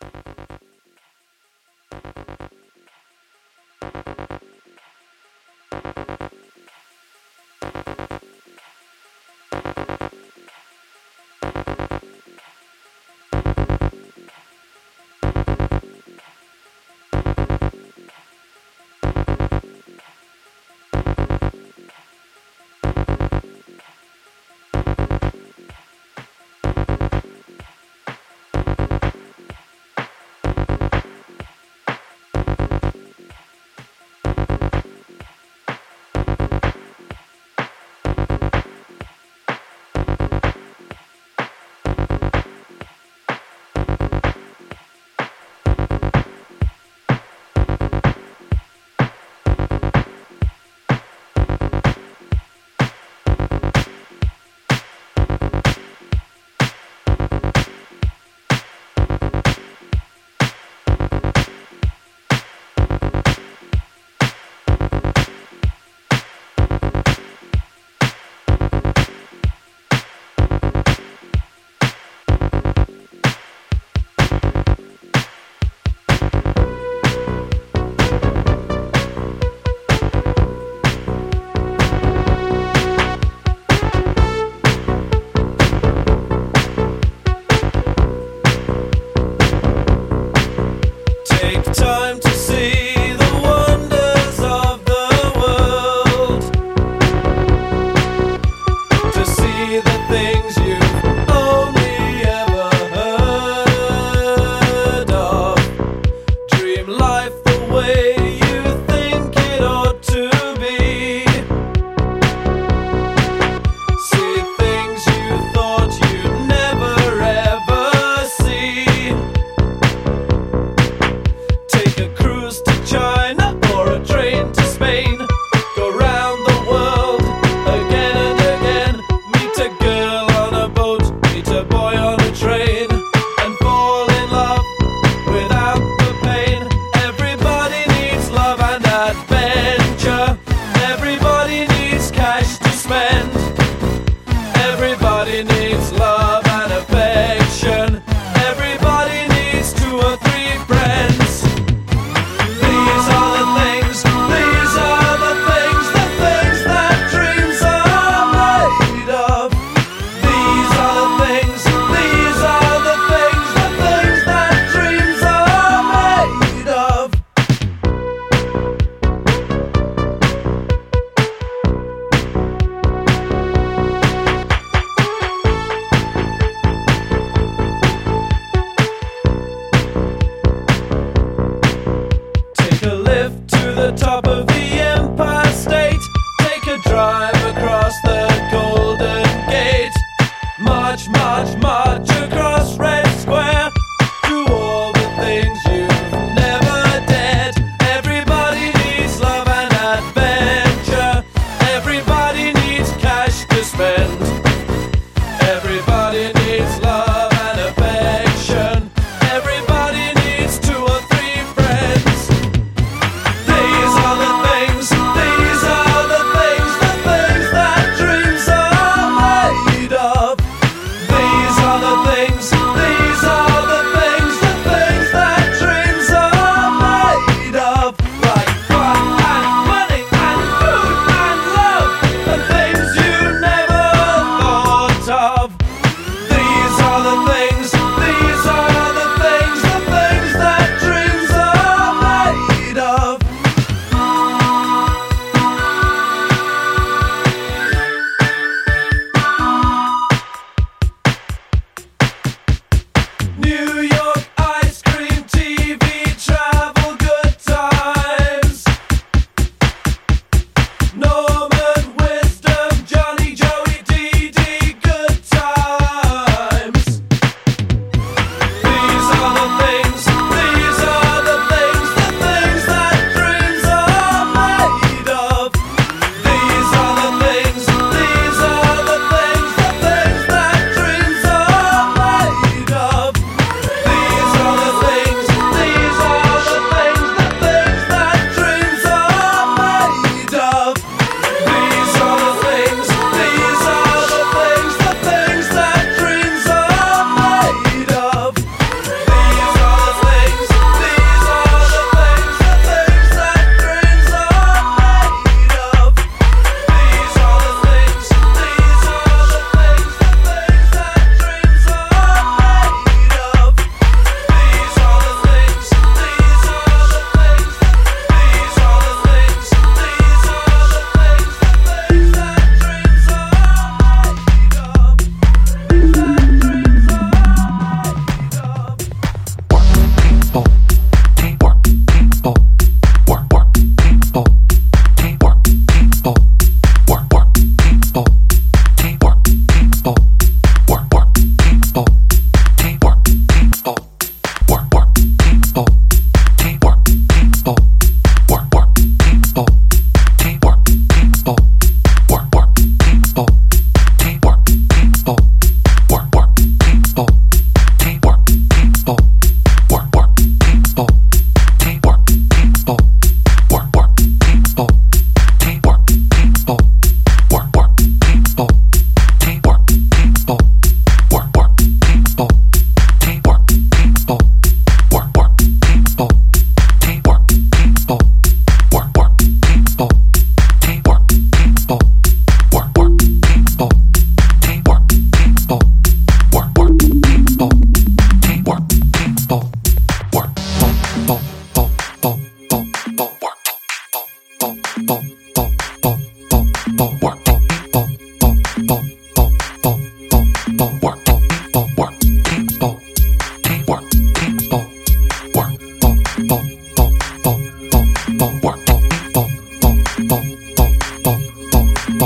These are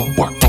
work.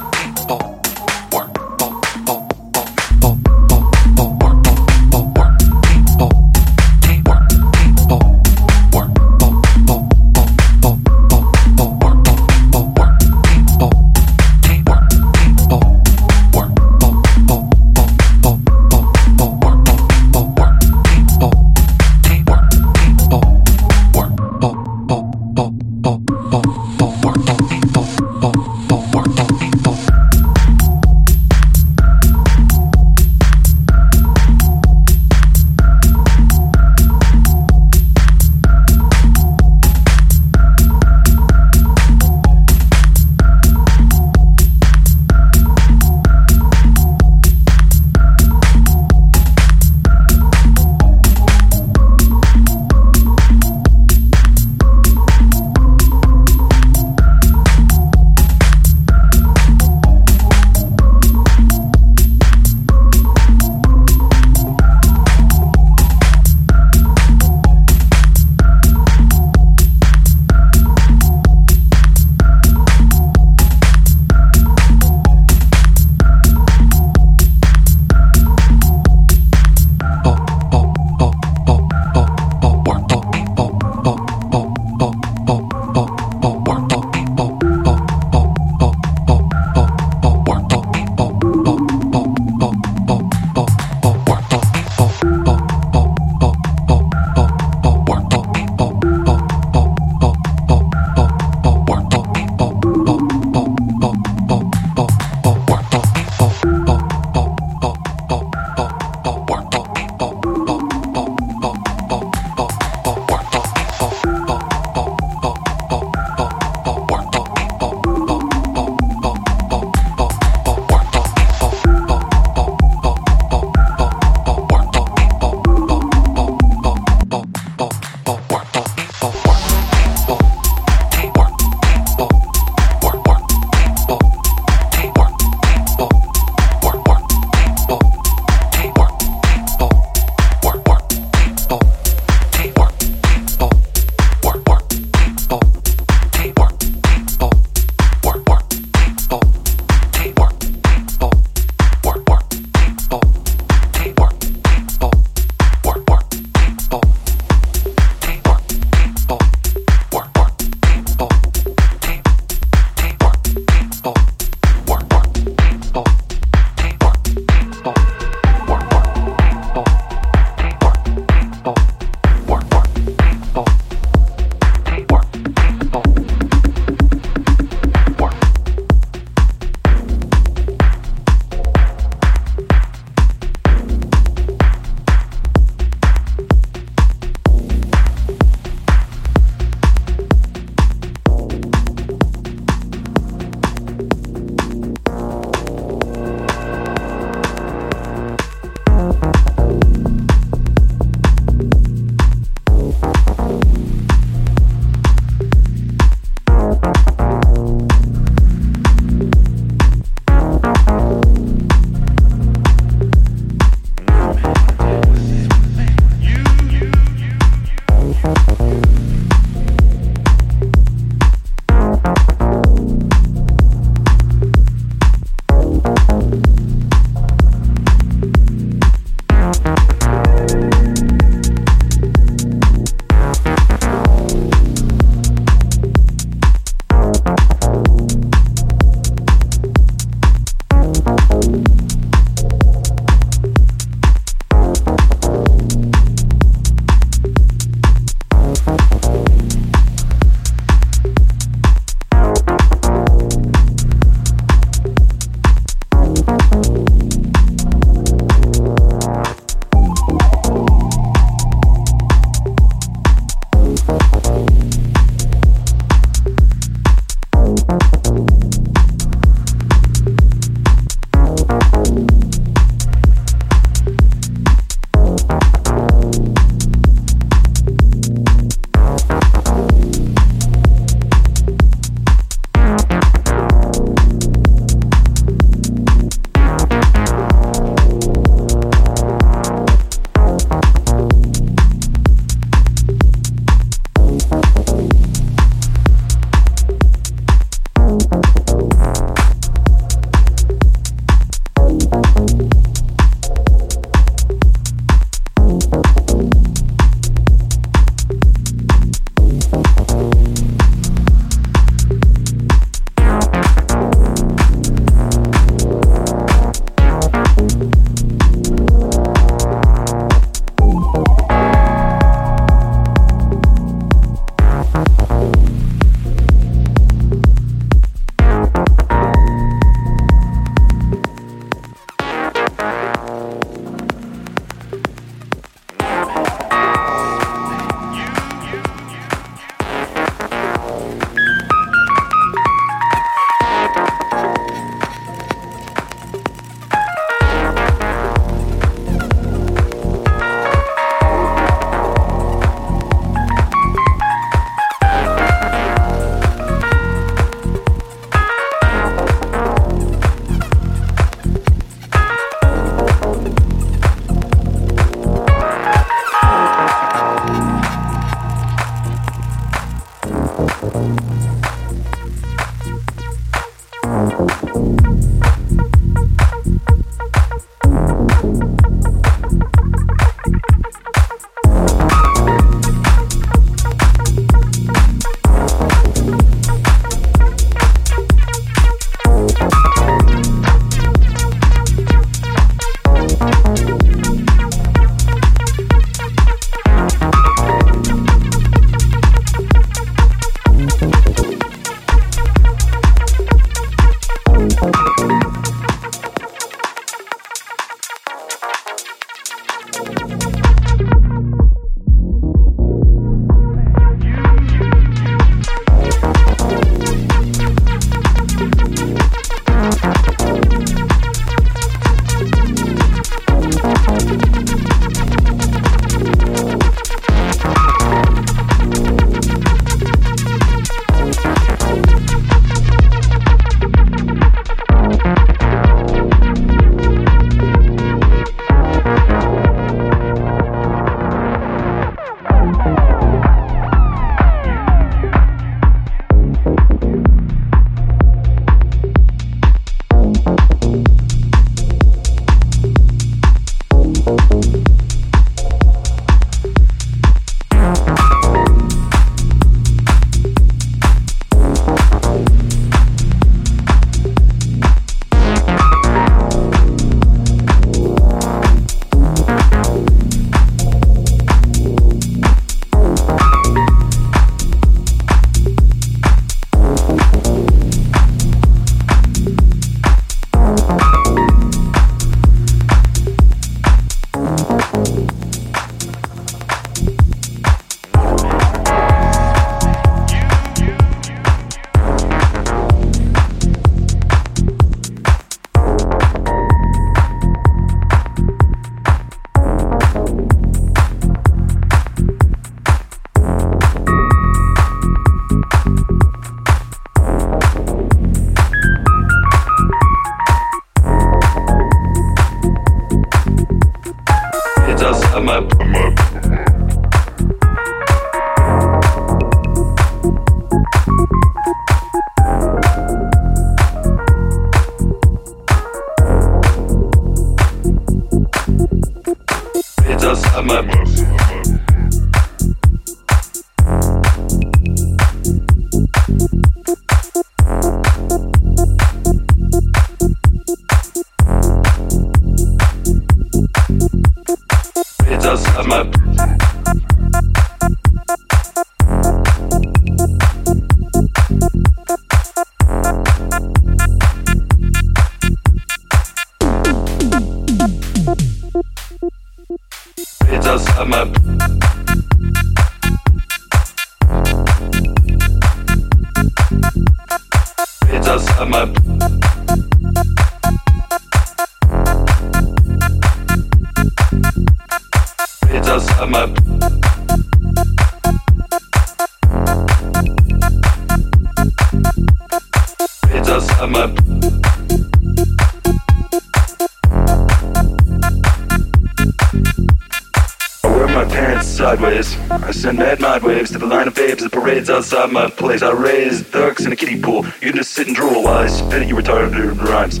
Outside my place. I raised ducks in a kiddie pool. You can just sit and drool while I spit at you retarded rhymes.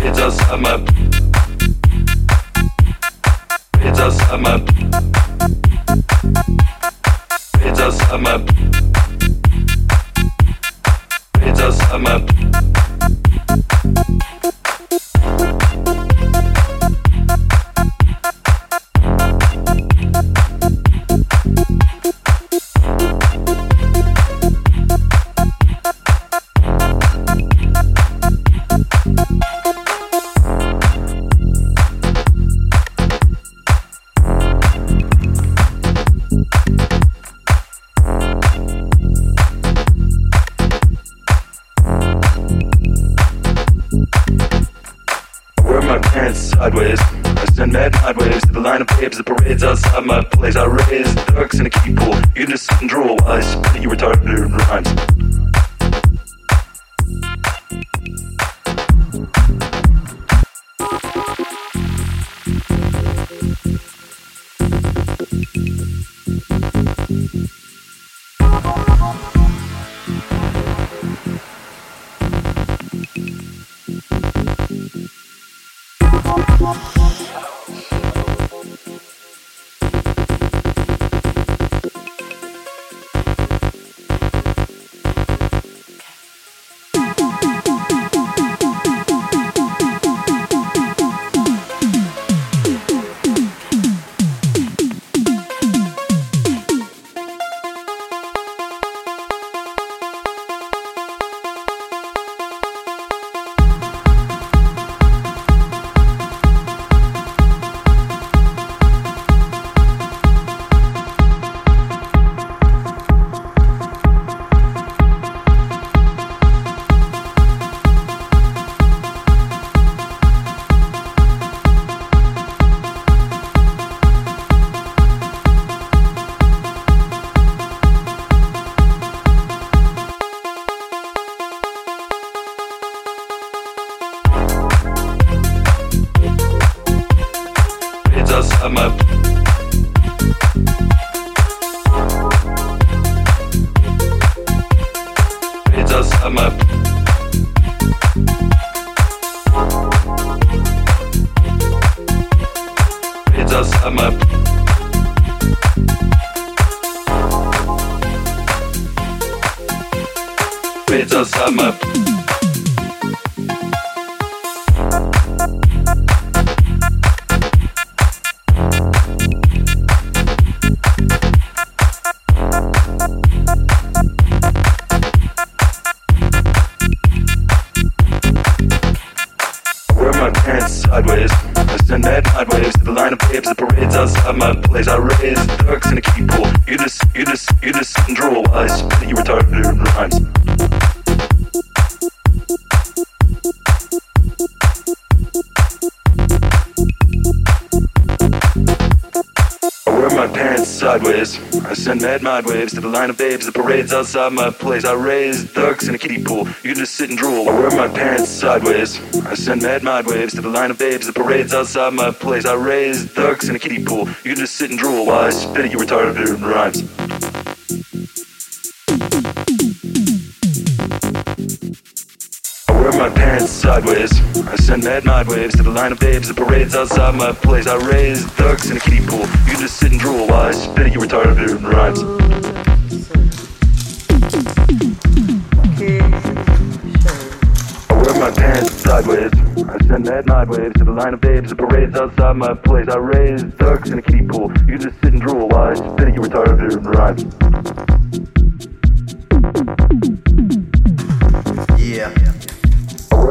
It's outside my. It's outside my. It's outside my. It's outside my. does come up. It does come up. Come up. hips, the parades outside my place. I raise ducks in a keyhole. You just, you just, you just draw a I you retarded rhymes. Waves I send mad mod waves to the line of babes. The parades outside my place. I raise ducks in a kiddie pool. You can just sit and drool. I wear my pants sideways. I send mad mind waves to the line of babes. The parades outside my place. I raise ducks in a kiddie pool. You can just sit and drool while I spit at you retarded rhymes. My pants sideways. I send mad mind waves to the line of babes. The parades outside my place. I raise ducks in a kiddie pool. You just sit and drool while I spit at you retarded rhymes. I wear my pants sideways. I send mad night waves to the line of babes. The parades outside my place. I raise ducks in a kiddie pool. You just sit and drool while I spit at you retarded rhymes.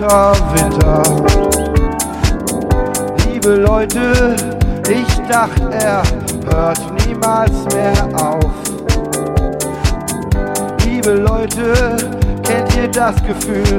Winter. Liebe Leute, ich dachte, er hört niemals mehr auf. Liebe Leute, kennt ihr das Gefühl,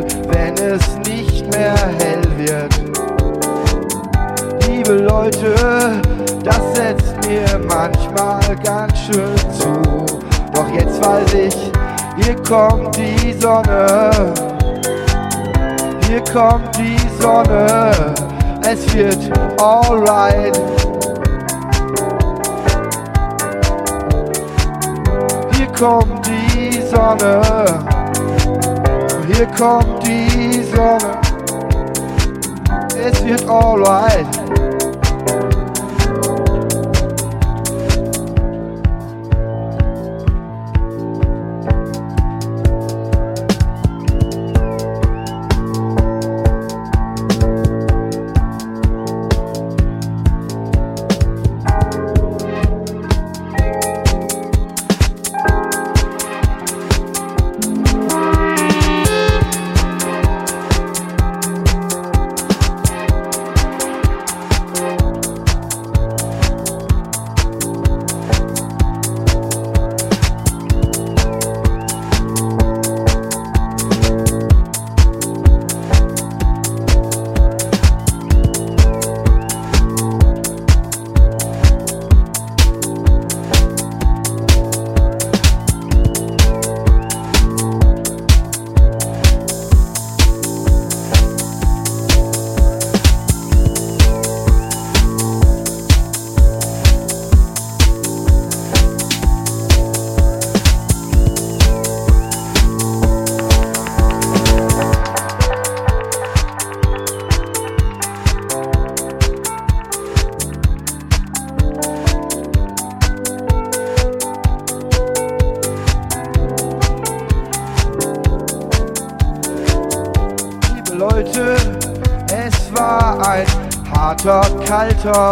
kommt die Sonne, es wird alright. Hier kommt die Sonne, hier kommt die Sonne, es wird alright. 자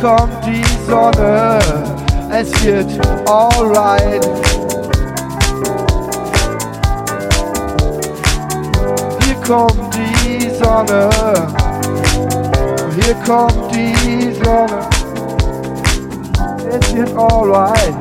kommt die Sonne, es wird alright. Hier kommt die Sonne, hier kommt die Sonne, es wird alright.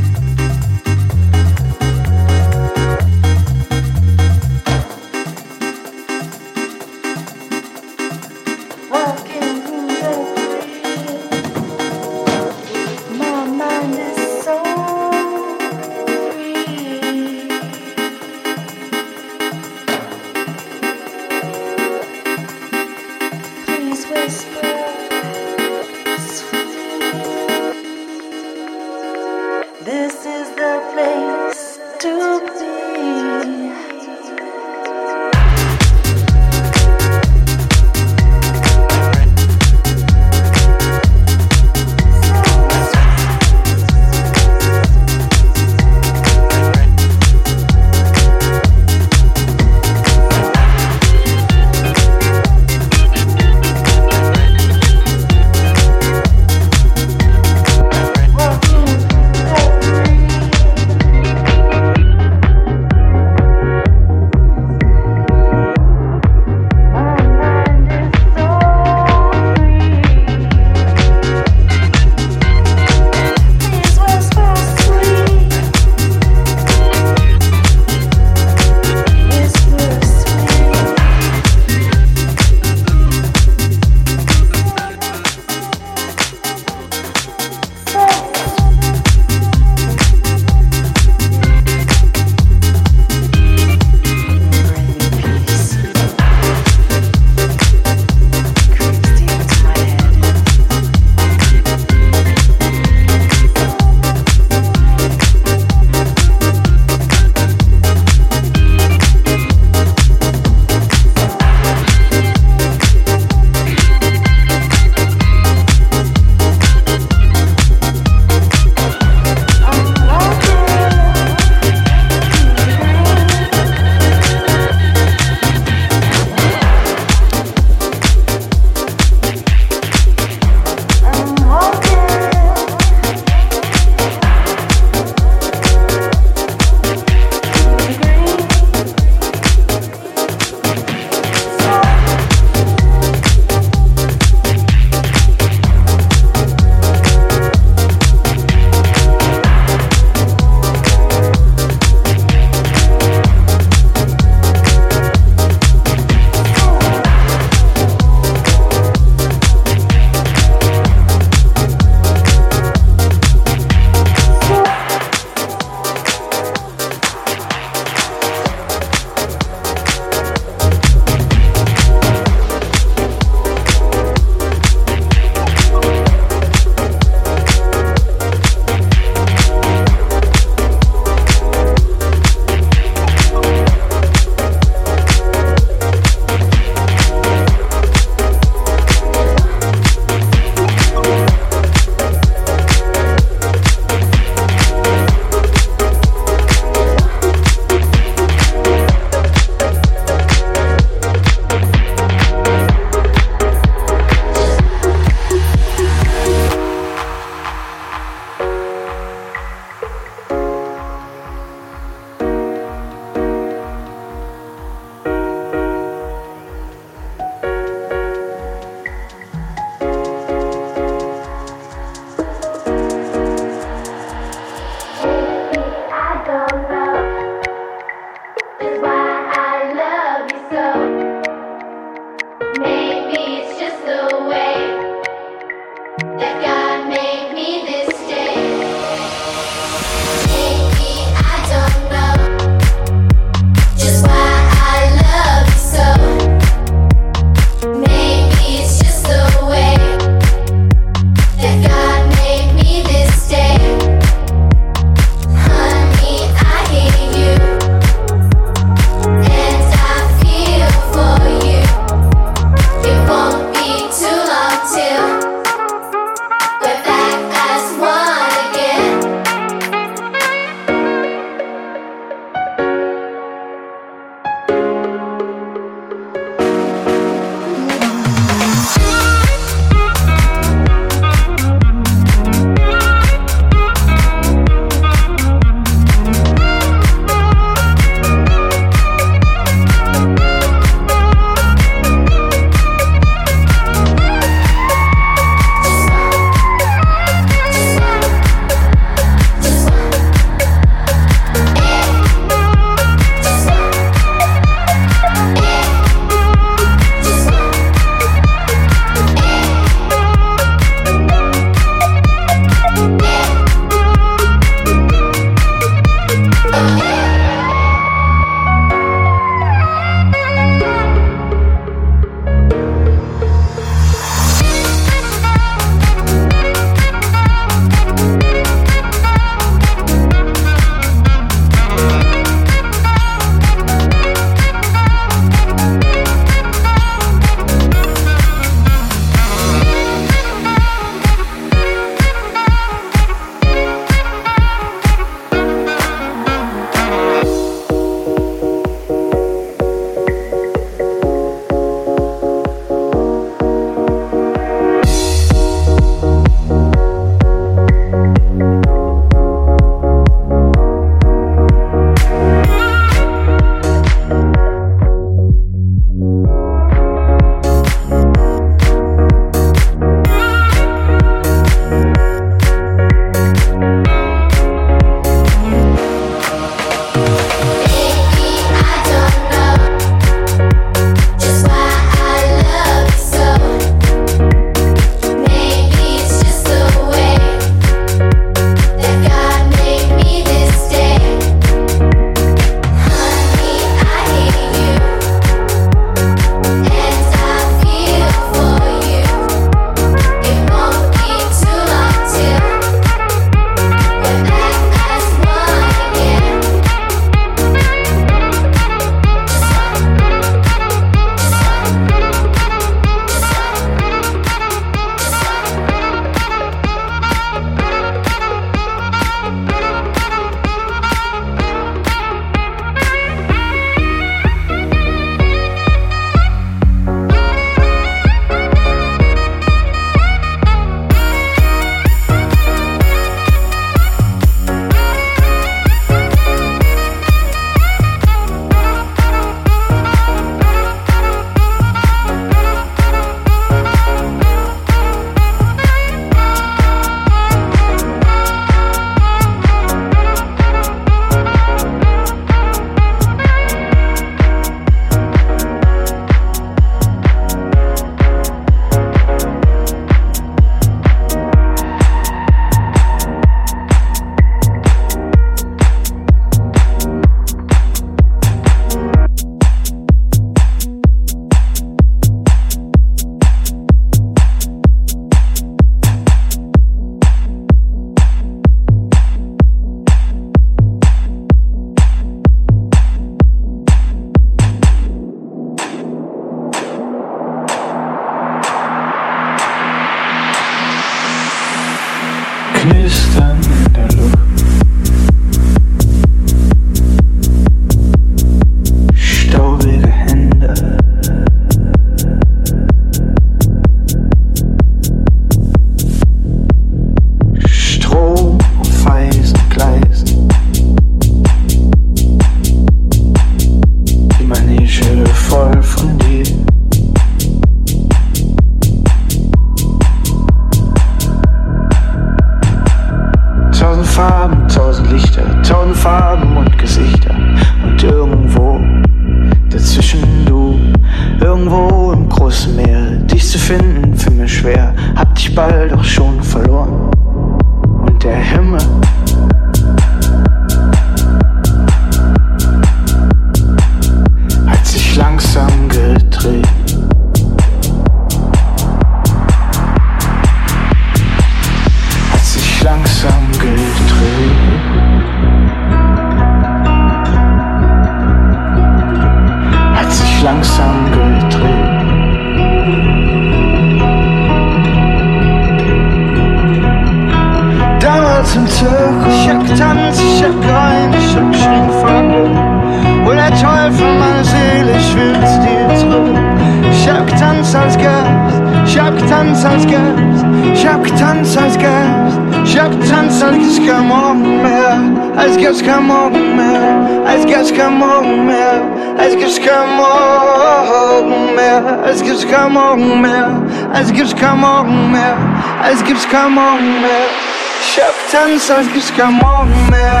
sabe que escamam o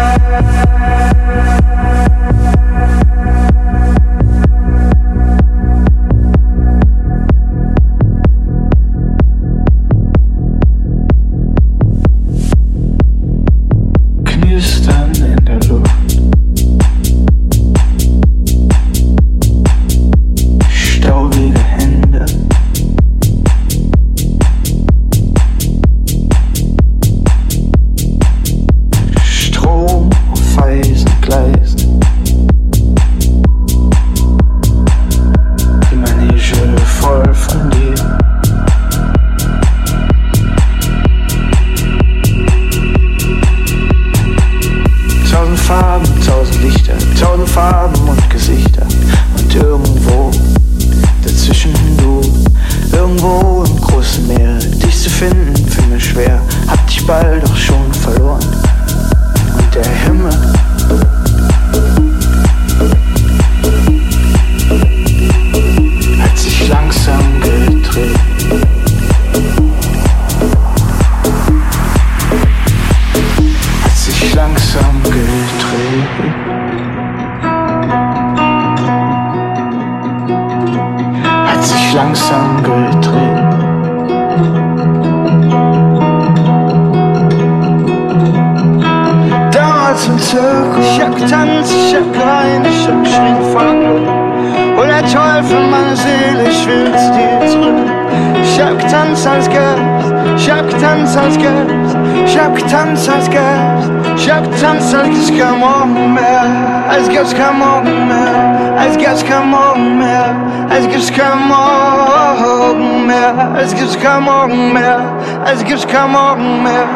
als gibt's kein Morgen mehr.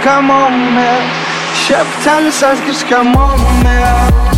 kein Morgen mehr. Hab Tanz, als gibt's kein Morgen mehr.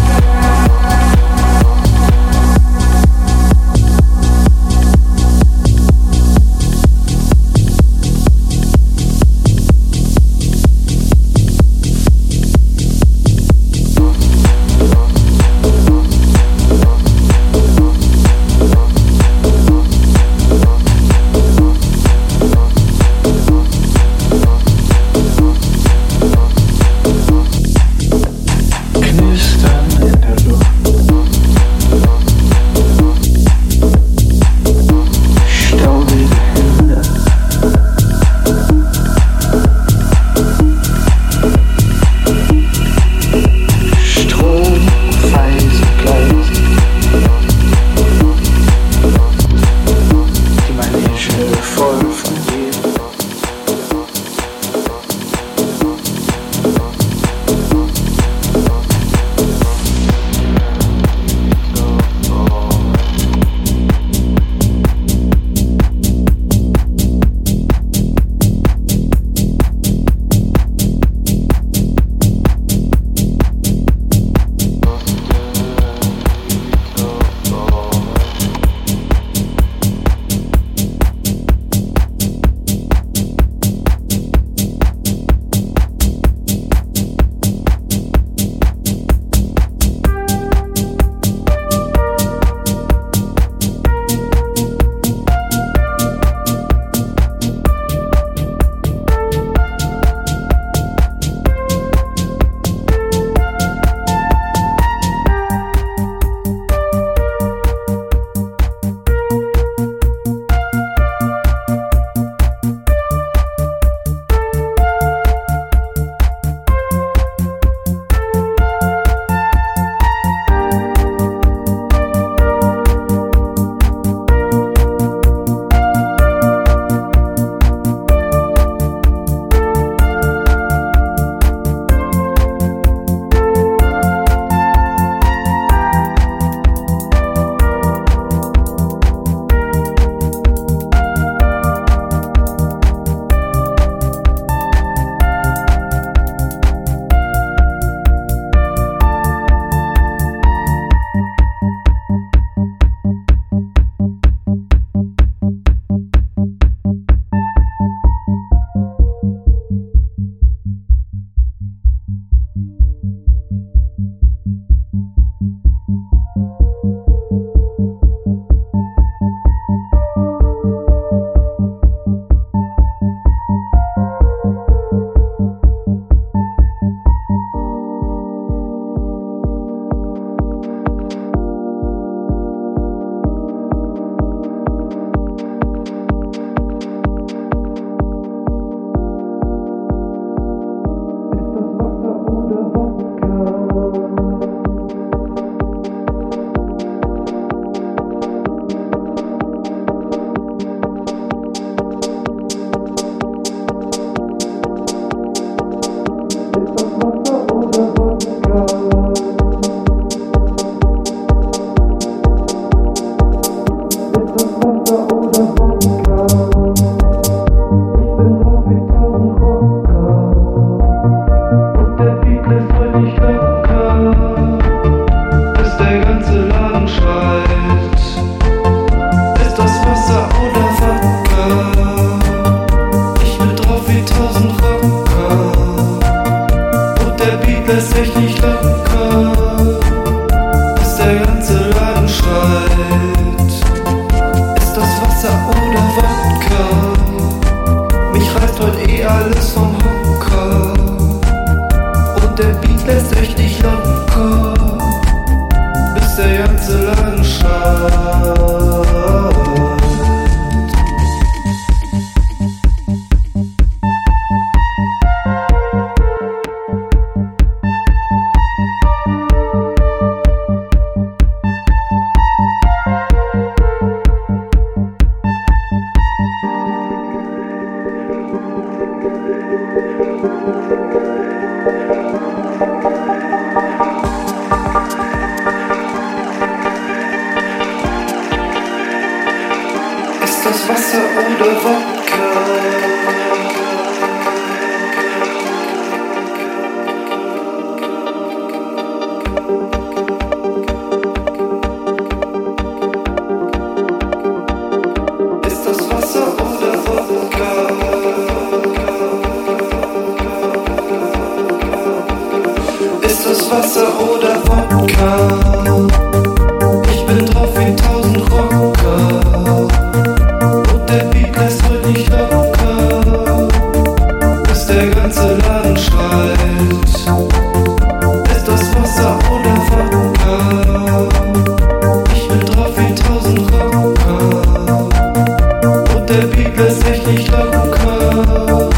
sich nicht locken kann,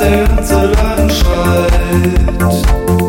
der ganze Laden schreit.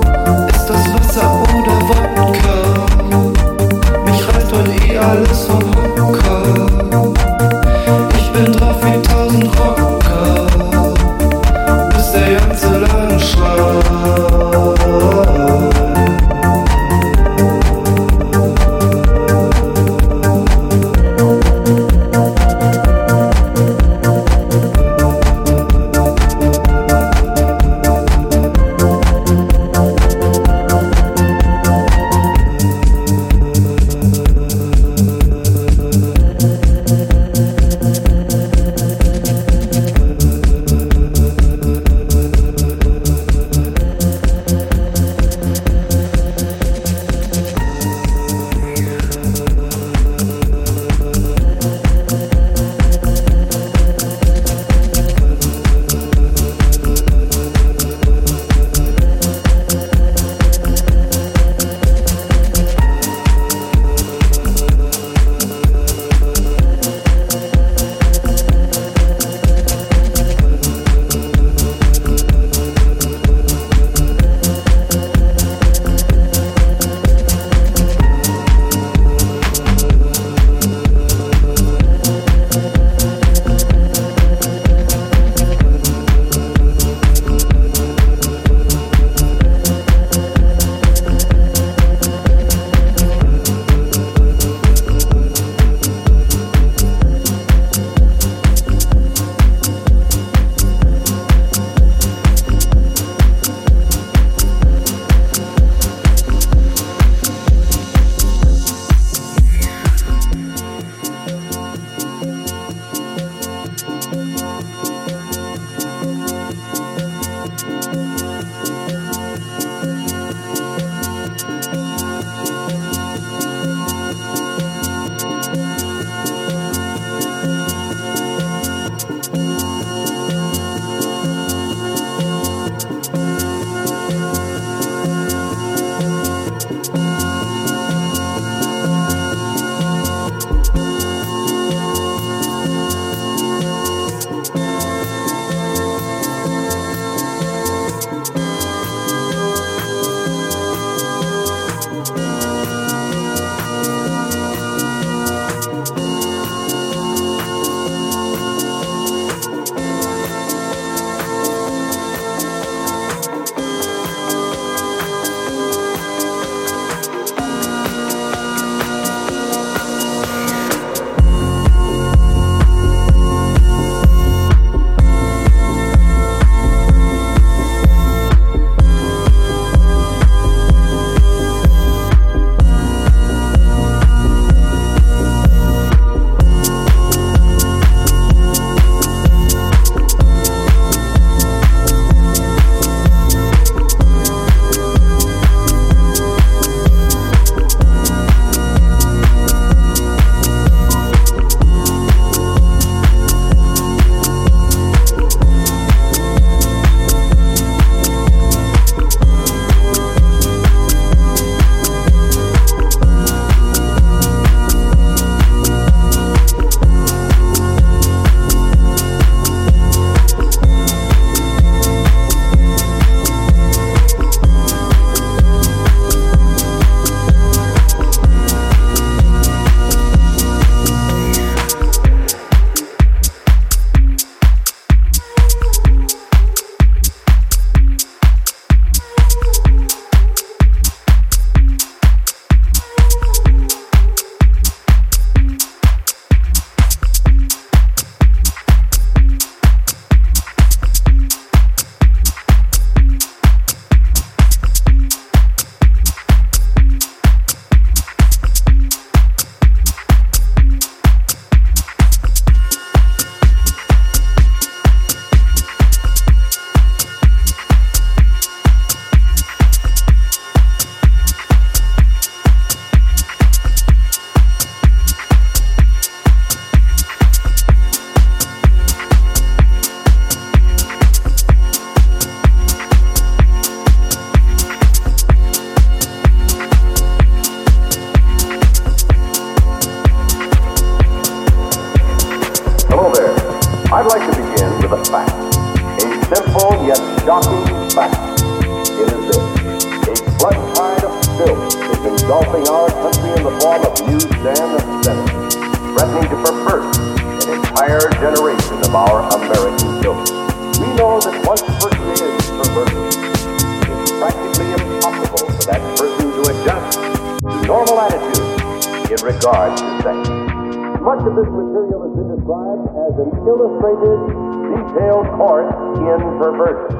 In perversion.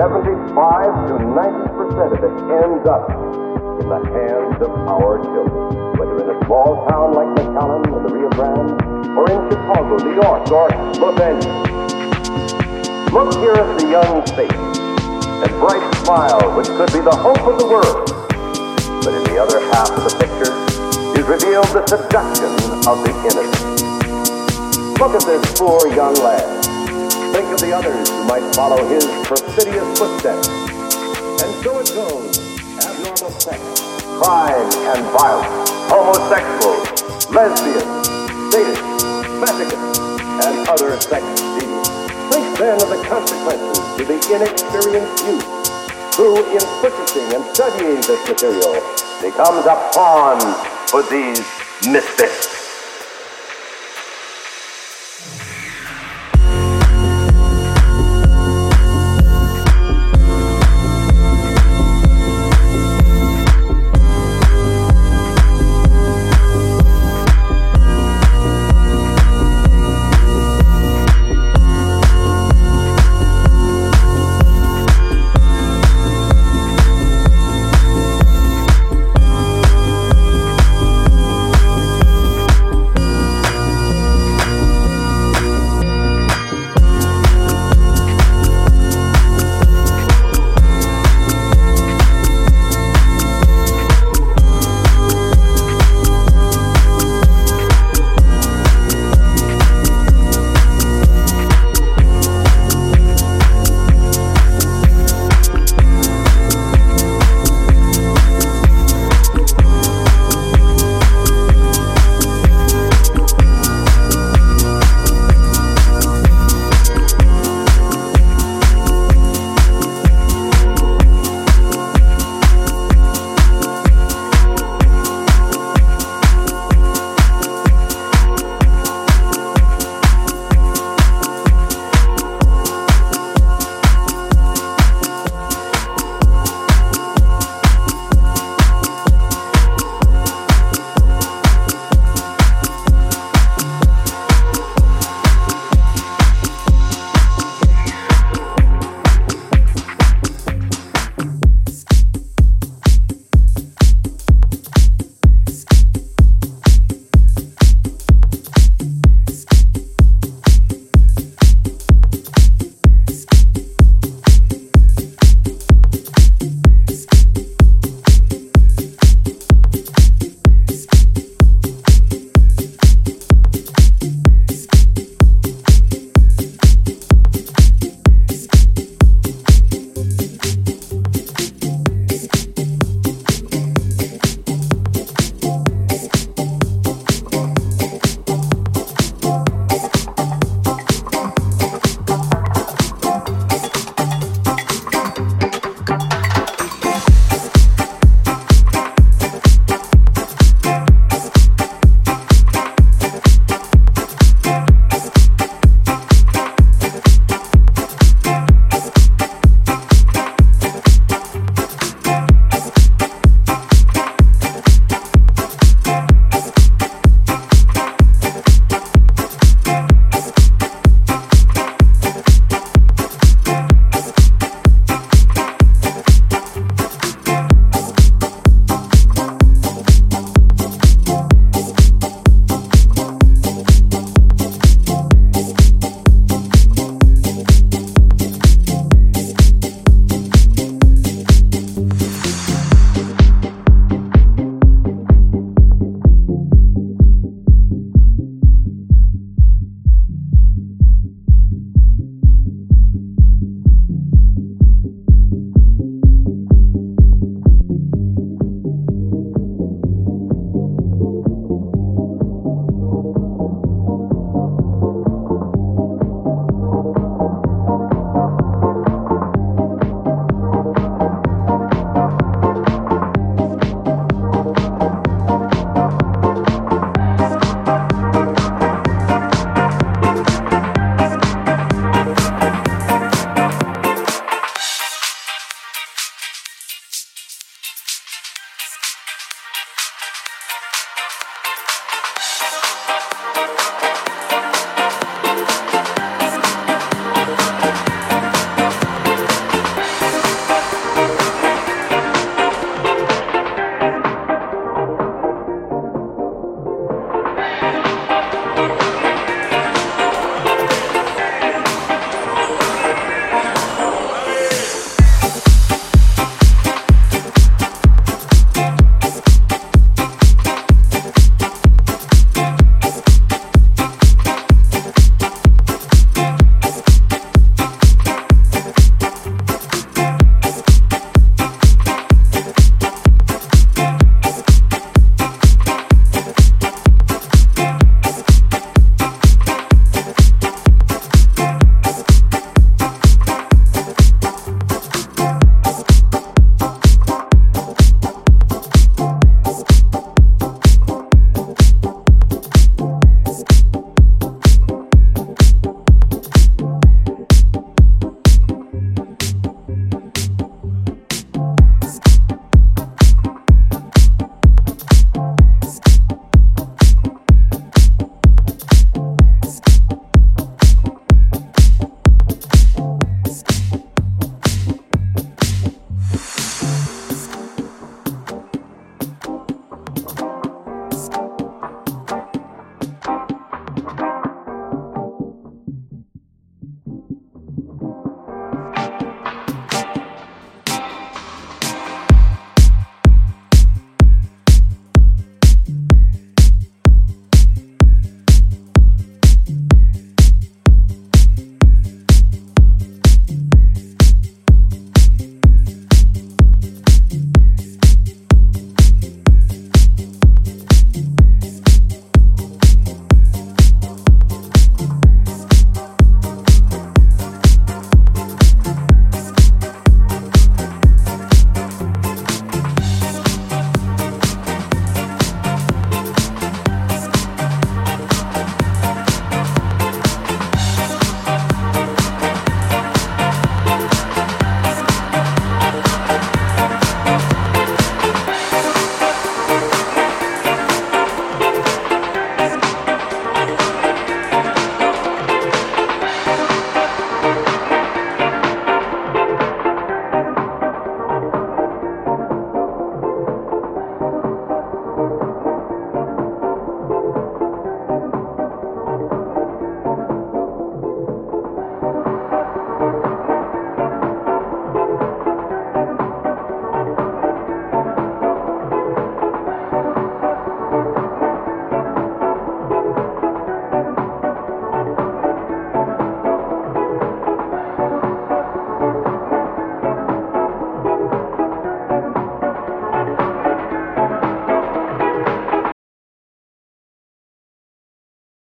75 to 90 percent of it ends up in the hands of our children, whether in a small town like McAllen in the Rio Grande, or in Chicago, New York, or Los Angeles. Look here at the young face and bright smile, which could be the hope of the world. But in the other half of the picture is revealed the seduction of the innocent. Look at this poor young lad. The others who might follow his perfidious footsteps. And so it goes. Abnormal sex, crime and violence, homosexuals, lesbians, sadists, masochists, and other sex deviants. Think then of the consequences to the inexperienced youth who, in purchasing and studying this material, becomes a pawn for these misfits.